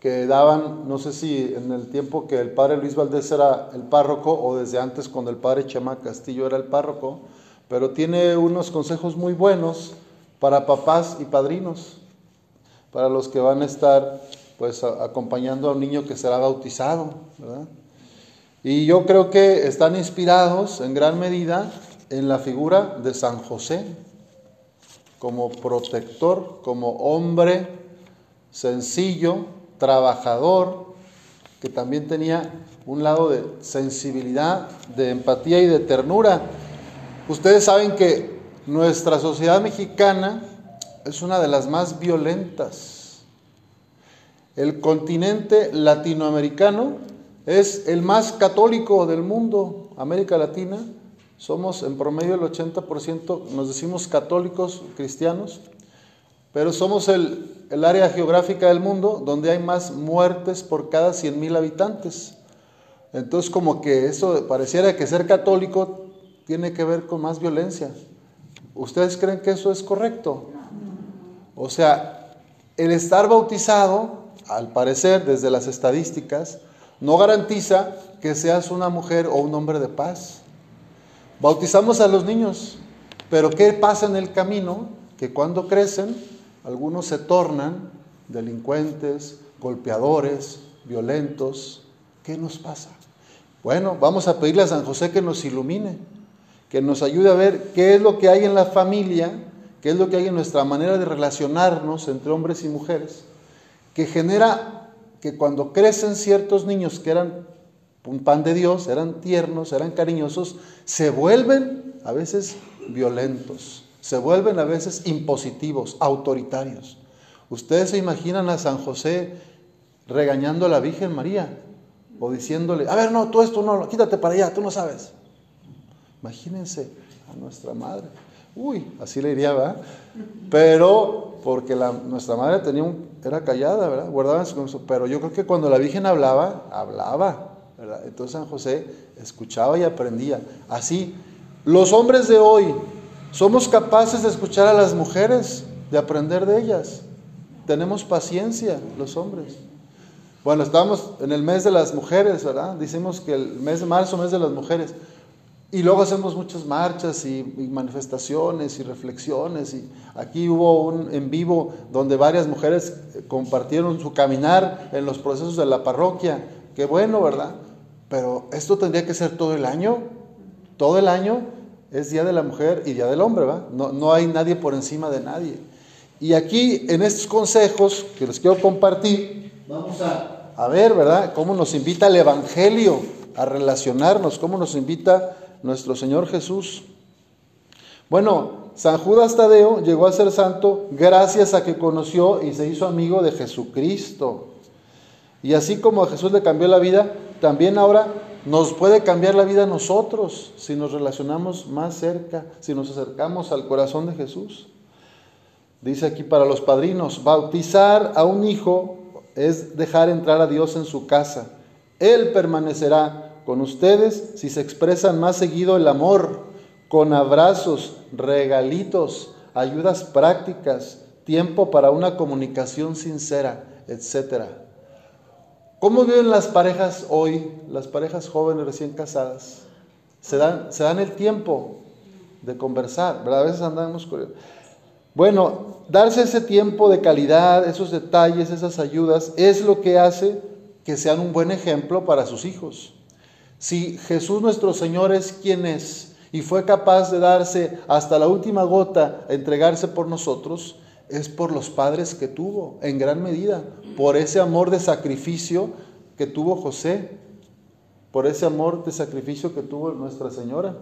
que daban, no sé si en el tiempo que el padre Luis Valdés era el párroco o desde antes cuando el padre Chema Castillo era el párroco, pero tiene unos consejos muy buenos para papás y padrinos, para los que van a estar pues acompañando a un niño que será bautizado, Y yo creo que están inspirados en gran medida en la figura de San José, como protector, como hombre sencillo, trabajador, que también tenía un lado de sensibilidad, de empatía y de ternura. Ustedes saben que nuestra sociedad mexicana es una de las más violentas. El continente latinoamericano es el más católico del mundo, América Latina. Somos en promedio el 80%, nos decimos católicos cristianos, pero somos el, el área geográfica del mundo donde hay más muertes por cada 100 mil habitantes. Entonces como que eso pareciera que ser católico tiene que ver con más violencia. ¿Ustedes creen que eso es correcto? O sea, el estar bautizado, al parecer, desde las estadísticas, no garantiza que seas una mujer o un hombre de paz. Bautizamos a los niños, pero ¿qué pasa en el camino? Que cuando crecen algunos se tornan delincuentes, golpeadores, violentos. ¿Qué nos pasa? Bueno, vamos a pedirle a San José que nos ilumine, que nos ayude a ver qué es lo que hay en la familia, qué es lo que hay en nuestra manera de relacionarnos entre hombres y mujeres, que genera que cuando crecen ciertos niños que eran un pan de Dios, eran tiernos, eran cariñosos, se vuelven a veces violentos se vuelven a veces impositivos, autoritarios. Ustedes se imaginan a San José regañando a la Virgen María o diciéndole, a ver, no, tú esto no, quítate para allá, tú no sabes. Imagínense a nuestra madre. Uy, así le iría, ¿verdad? Pero porque nuestra madre tenía era callada, ¿verdad? Guardaba su pero yo creo que cuando la Virgen hablaba, hablaba, ¿verdad? Entonces San José escuchaba y aprendía. Así, los hombres de hoy somos capaces de escuchar a las mujeres, de aprender de ellas. Tenemos paciencia los hombres. Bueno, estamos en el mes de las mujeres, ¿verdad? Decimos que el mes de marzo, mes de las mujeres. Y luego hacemos muchas marchas y, manifestaciones y reflexiones. Y aquí hubo un en vivo donde varias mujeres compartieron su caminar en los procesos de la parroquia. Qué bueno, ¿verdad? Pero esto tendría que ser todo el año. Todo el año es Día de la Mujer y Día del Hombre, ¿va? No, no hay nadie por encima de nadie. Y aquí, en estos consejos que les quiero compartir, vamos a, a ver, ¿verdad?, cómo nos invita el Evangelio a relacionarnos, cómo nos invita nuestro Señor Jesús. Bueno, San Judas Tadeo llegó a ser santo gracias a que conoció y se hizo amigo de Jesucristo. Y así como a Jesús le cambió la vida, también ahora nos puede cambiar la vida a nosotros si nos relacionamos más cerca, si nos acercamos al corazón de Jesús. Dice aquí para los padrinos, bautizar a un hijo es dejar entrar a Dios en su casa. Él permanecerá con ustedes si se expresan más seguido el amor, con abrazos, regalitos, ayudas prácticas, tiempo para una comunicación sincera, etcétera. ¿Cómo viven las parejas hoy, las parejas jóvenes recién casadas? Se dan, se dan el tiempo de conversar, ¿verdad? A veces andamos Bueno, darse ese tiempo de calidad, esos detalles, esas ayudas, es lo que hace que sean un buen ejemplo para sus hijos. Si Jesús nuestro Señor es quien es y fue capaz de darse hasta la última gota, entregarse por nosotros, es por los padres que tuvo, en gran medida, por ese amor de sacrificio que tuvo José, por ese amor de sacrificio que tuvo Nuestra Señora.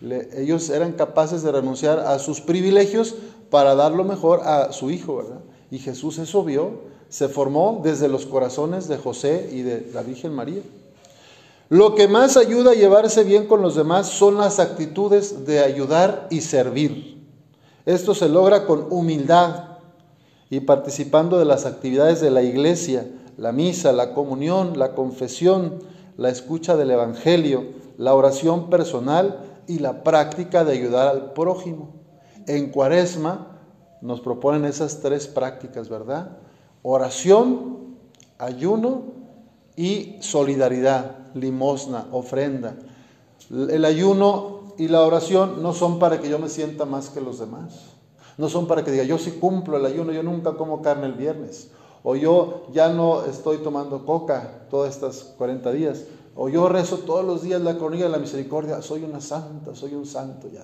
ellos eran capaces de renunciar a sus privilegios para dar lo mejor a su hijo, ¿verdad? Y Jesús eso vio, se formó desde los corazones de José y de la Virgen María. Lo que más ayuda a llevarse bien con los demás son las actitudes de ayudar y servir. Esto se logra con humildad y participando de las actividades de la iglesia, la misa, la comunión, la confesión, la escucha del Evangelio, la oración personal y la práctica de ayudar al prójimo. En cuaresma nos proponen esas tres prácticas, ¿verdad? Oración, ayuno y solidaridad, limosna, ofrenda. El ayuno y la oración no son para que yo me sienta más que los demás. No son para que diga, yo sí cumplo el ayuno, yo nunca como carne el viernes. O yo ya no estoy tomando coca todas estas 40 días. O yo rezo todos los días la coronilla de la misericordia. Soy una santa, soy un santo ya.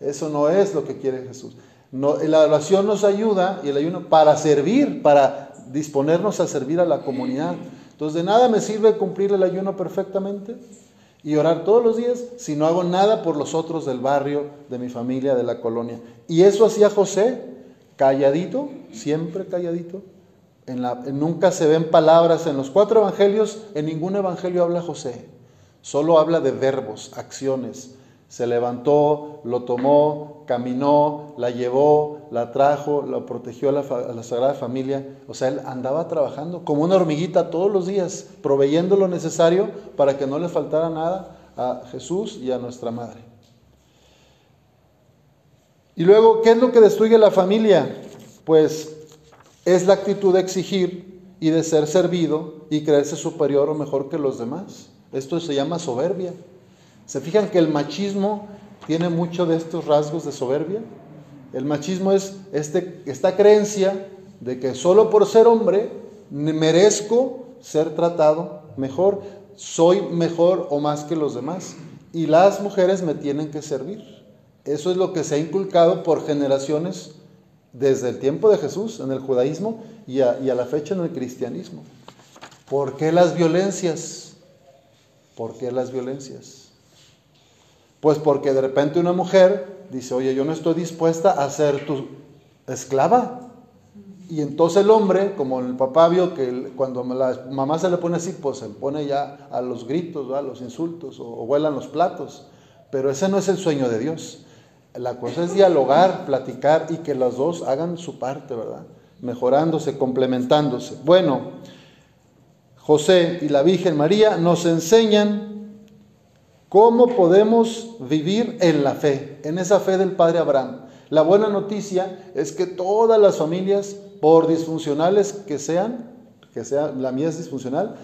Eso no es lo que quiere Jesús. No, la oración nos ayuda y el ayuno para servir, para disponernos a servir a la comunidad. Entonces, de nada me sirve cumplir el ayuno perfectamente y orar todos los días si no hago nada por los otros del barrio, de mi familia, de la colonia. Y eso hacía José, calladito, siempre calladito. En la, nunca se ven palabras en los cuatro evangelios, en ningún evangelio habla José, solo habla de verbos, acciones se levantó, lo tomó, caminó, la llevó, la trajo, la protegió a la, Sagrada Familia. O sea, él andaba trabajando como una hormiguita todos los días, proveyendo lo necesario para que no le faltara nada a Jesús y a nuestra madre. Y luego, ¿qué es lo que destruye la familia? Pues es la actitud de exigir y de ser servido y creerse superior o mejor que los demás. Esto se llama soberbia. ¿Se fijan que el machismo tiene mucho de estos rasgos de soberbia? El machismo es este, esta creencia de que solo por ser hombre merezco ser tratado mejor, soy mejor o más que los demás. Y las mujeres me tienen que servir. Eso es lo que se ha inculcado por generaciones desde el tiempo de Jesús en el judaísmo y a, y a la fecha en el cristianismo. ¿Por qué las violencias? ¿Por qué las violencias? Pues porque de repente una mujer dice, oye, yo no estoy dispuesta a ser tu esclava. Y entonces el hombre, como el papá vio que cuando la mamá se le pone así, pues se pone ya a los gritos, a los insultos o, o vuelan los platos. Pero ese no es el sueño de Dios. La cosa es dialogar, platicar y que los dos hagan su parte, ¿verdad? Mejorándose, complementándose. Bueno, José y la Virgen María nos enseñan ¿Cómo podemos vivir en la fe, en esa fe del Padre Abraham? La buena noticia es que todas las familias, por disfuncionales que sean, que sea la mía es disfuncional,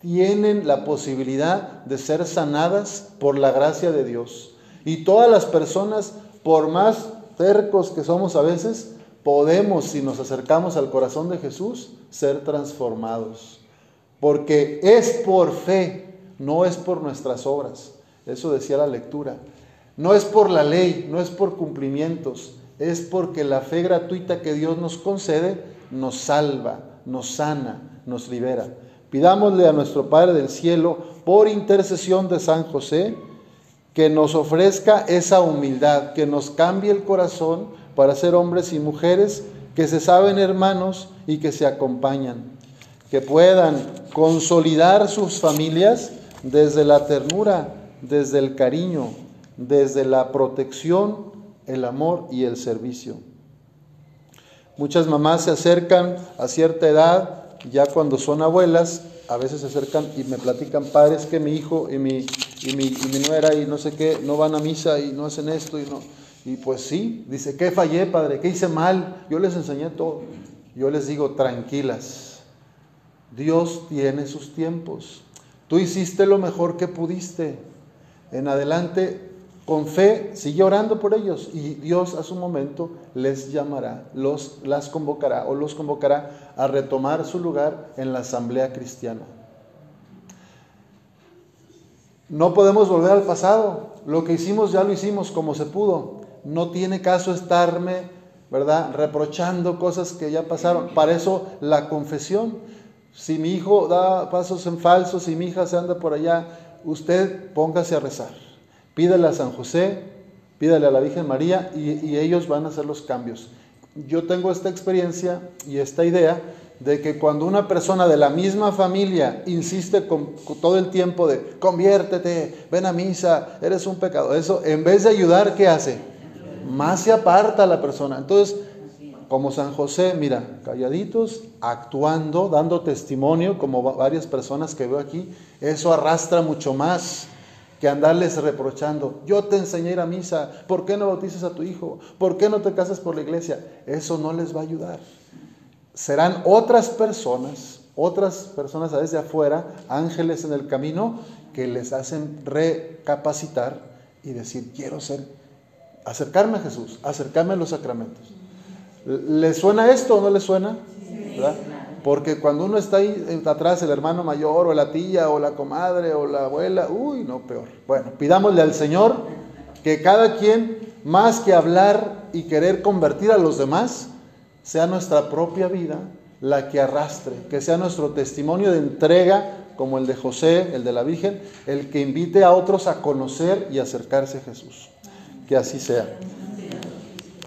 tienen la posibilidad de ser sanadas por la gracia de Dios. Y todas las personas, por más tercos que somos a veces, podemos, si nos acercamos al corazón de Jesús, ser transformados. Porque es por fe, no es por nuestras obras. Eso decía la lectura. No es por la ley, no es por cumplimientos, es porque la fe gratuita que Dios nos concede nos salva, nos sana, nos libera. Pidámosle a nuestro Padre del Cielo, por intercesión de San José, que nos ofrezca esa humildad, que nos cambie el corazón para ser hombres y mujeres que se saben hermanos y que se acompañan, que puedan consolidar sus familias desde la ternura, desde el cariño, desde la protección, el amor y el servicio. Muchas mamás se acercan a cierta edad, ya cuando son abuelas, a veces se acercan y me platican, padres que mi hijo y mi, y mi, y mi nuera y no sé qué, no van a misa y no hacen esto y no. Y pues sí, dice, ¿qué fallé, padre? ¿Qué hice mal? Yo les enseñé todo. Yo les digo, tranquilas, Dios tiene sus tiempos. Tú hiciste lo mejor que pudiste en adelante, con fe, sigue orando por ellos y Dios a su momento les llamará, los, las convocará o los convocará a retomar su lugar en la asamblea cristiana. No podemos volver al pasado. Lo que hicimos ya lo hicimos como se pudo. No tiene caso estarme, ¿verdad?, reprochando cosas que ya pasaron. Para eso la confesión. Si mi hijo da pasos en falso, si mi hija se anda por allá usted póngase a rezar. Pídale a San José, pídale a la Virgen María y, ellos van a hacer los cambios. Yo tengo esta experiencia y esta idea de que cuando una persona de la misma familia insiste con, todo el tiempo de conviértete, ven a misa, eres un pecado, eso en vez de ayudar, ¿qué hace? Más se aparta la persona. Entonces, como San José, mira, calladitos, actuando, dando testimonio, como varias personas que veo aquí, eso arrastra mucho más que andarles reprochando. Yo te enseñé a a misa, ¿por qué no bautizas a tu hijo? ¿Por qué no te casas por la iglesia? Eso no les va a ayudar. Serán otras personas otras personas desde afuera, ángeles en el camino, que les hacen recapacitar y decir, quiero ser, acercarme a Jesús, acercarme a los sacramentos. ¿Le suena esto o no le suena? Porque cuando uno está ahí eh, atrás, el hermano mayor o la tía o la comadre o la abuela, uy, no, peor. Bueno, pidámosle al Señor que cada quien, más que hablar y querer convertir a los demás, sea nuestra propia vida la que arrastre, que sea nuestro testimonio de entrega, como el de José, el de la Virgen, el que invite a otros a conocer y acercarse a Jesús. Que así sea.